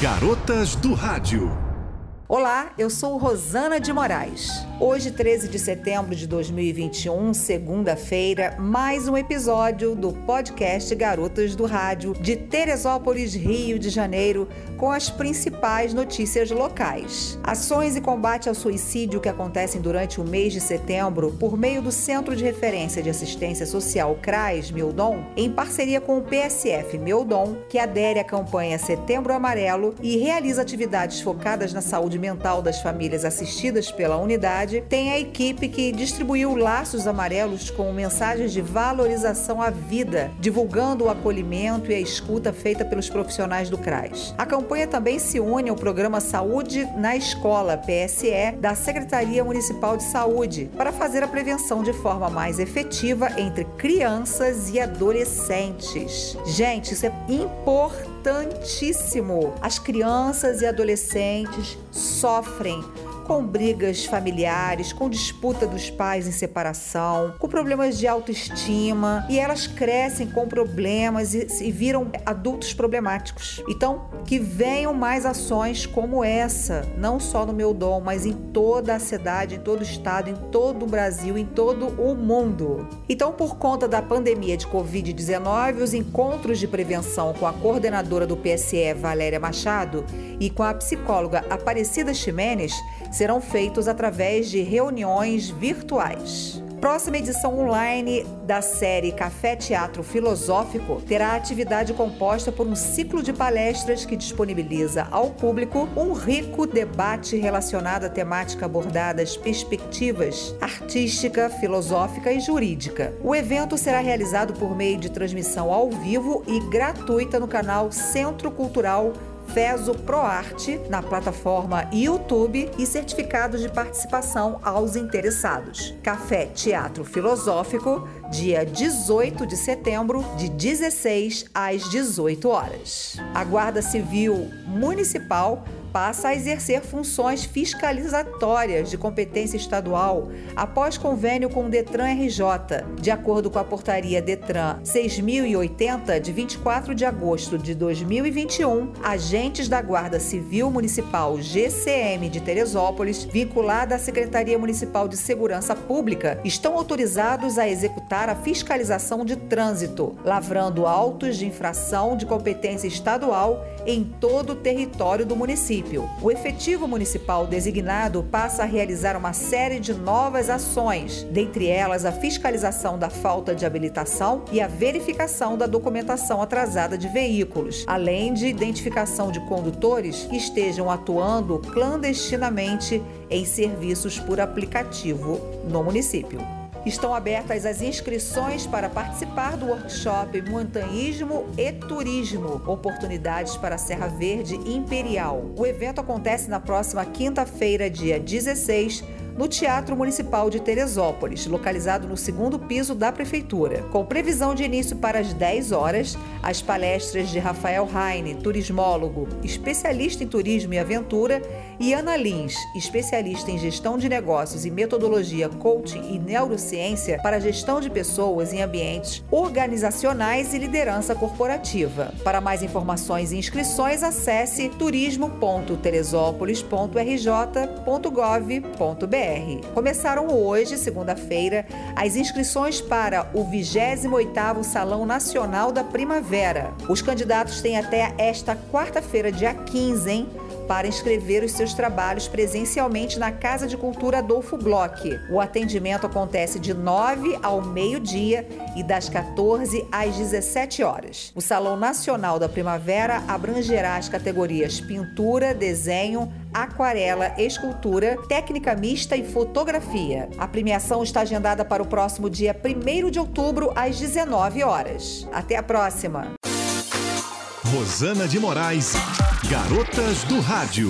Garotas do Rádio. Olá, eu sou Rosana de Moraes. Hoje, 13 de setembro de 2021, segunda-feira, mais um episódio do podcast Garotas do Rádio de Teresópolis, Rio de Janeiro, com as principais notícias locais. Ações e combate ao suicídio que acontecem durante o mês de setembro por meio do Centro de Referência de Assistência Social CRAS Mildon, em parceria com o PSF Mildon, que adere à campanha Setembro Amarelo e realiza atividades focadas na saúde mental das famílias assistidas pela unidade, tem a equipe que distribuiu laços amarelos com mensagens de valorização à vida, divulgando o acolhimento e a escuta feita pelos profissionais do CRAS. A campanha também se une ao programa Saúde na Escola, PSE, da Secretaria Municipal de Saúde, para fazer a prevenção de forma mais efetiva entre crianças e adolescentes. Gente, isso é importantíssimo. As crianças e adolescentes sofrem com brigas familiares, com disputa dos pais em separação, com problemas de autoestima e elas crescem com problemas e, e viram adultos problemáticos. Então, que venham mais ações como essa, não só no meu dom, mas em toda a cidade, em todo o estado, em todo o Brasil, em todo o mundo. Então, por conta da pandemia de Covid-19, os encontros de prevenção com a coordenadora do PSE, Valéria Machado, e com a psicóloga Aparecida Ximenes serão feitos através de reuniões virtuais. Próxima edição online da série Café Teatro Filosófico terá atividade composta por um ciclo de palestras que disponibiliza ao público um rico debate relacionado à temática abordada, as perspectivas artística, filosófica e jurídica. O evento será realizado por meio de transmissão ao vivo e gratuita no canal Centro Cultural Feso ProArte na plataforma YouTube e certificados de participação aos interessados. Café Teatro Filosófico, dia 18 de setembro, de 16 às 18 horas. A Guarda Civil Municipal passa a exercer funções fiscalizatórias de competência estadual após convênio com o Detran RJ. De acordo com a portaria Detran 6080 de 24 de agosto de 2021, agentes da Guarda Civil Municipal GCM de Teresópolis, vinculada à Secretaria Municipal de Segurança Pública, estão autorizados a executar a fiscalização de trânsito, lavrando autos de infração de competência estadual em todo o território do município. O efetivo municipal designado passa a realizar uma série de novas ações, dentre elas a fiscalização da falta de habilitação e a verificação da documentação atrasada de veículos, além de identificação de condutores que estejam atuando clandestinamente em serviços por aplicativo no município. Estão abertas as inscrições para participar do workshop Montanhismo e Turismo Oportunidades para a Serra Verde Imperial. O evento acontece na próxima quinta-feira, dia 16 no Teatro Municipal de Teresópolis, localizado no segundo piso da Prefeitura. Com previsão de início para as 10 horas, as palestras de Rafael Heine, turismólogo, especialista em turismo e aventura, e Ana Lins, especialista em gestão de negócios e metodologia coaching e neurociência para gestão de pessoas em ambientes organizacionais e liderança corporativa. Para mais informações e inscrições, acesse turismo.teresópolis.rj.gov.br. Começaram hoje, segunda-feira, as inscrições para o 28º Salão Nacional da Primavera. Os candidatos têm até esta quarta-feira, dia 15, hein? Para inscrever os seus trabalhos presencialmente na Casa de Cultura Adolfo Bloch. O atendimento acontece de 9 ao meio-dia e das 14 às 17 horas. O Salão Nacional da Primavera abrangerá as categorias pintura, desenho, aquarela, escultura, técnica mista e fotografia. A premiação está agendada para o próximo dia 1 de outubro às 19 horas. Até a próxima. Rosana de Moraes Garotas do Rádio.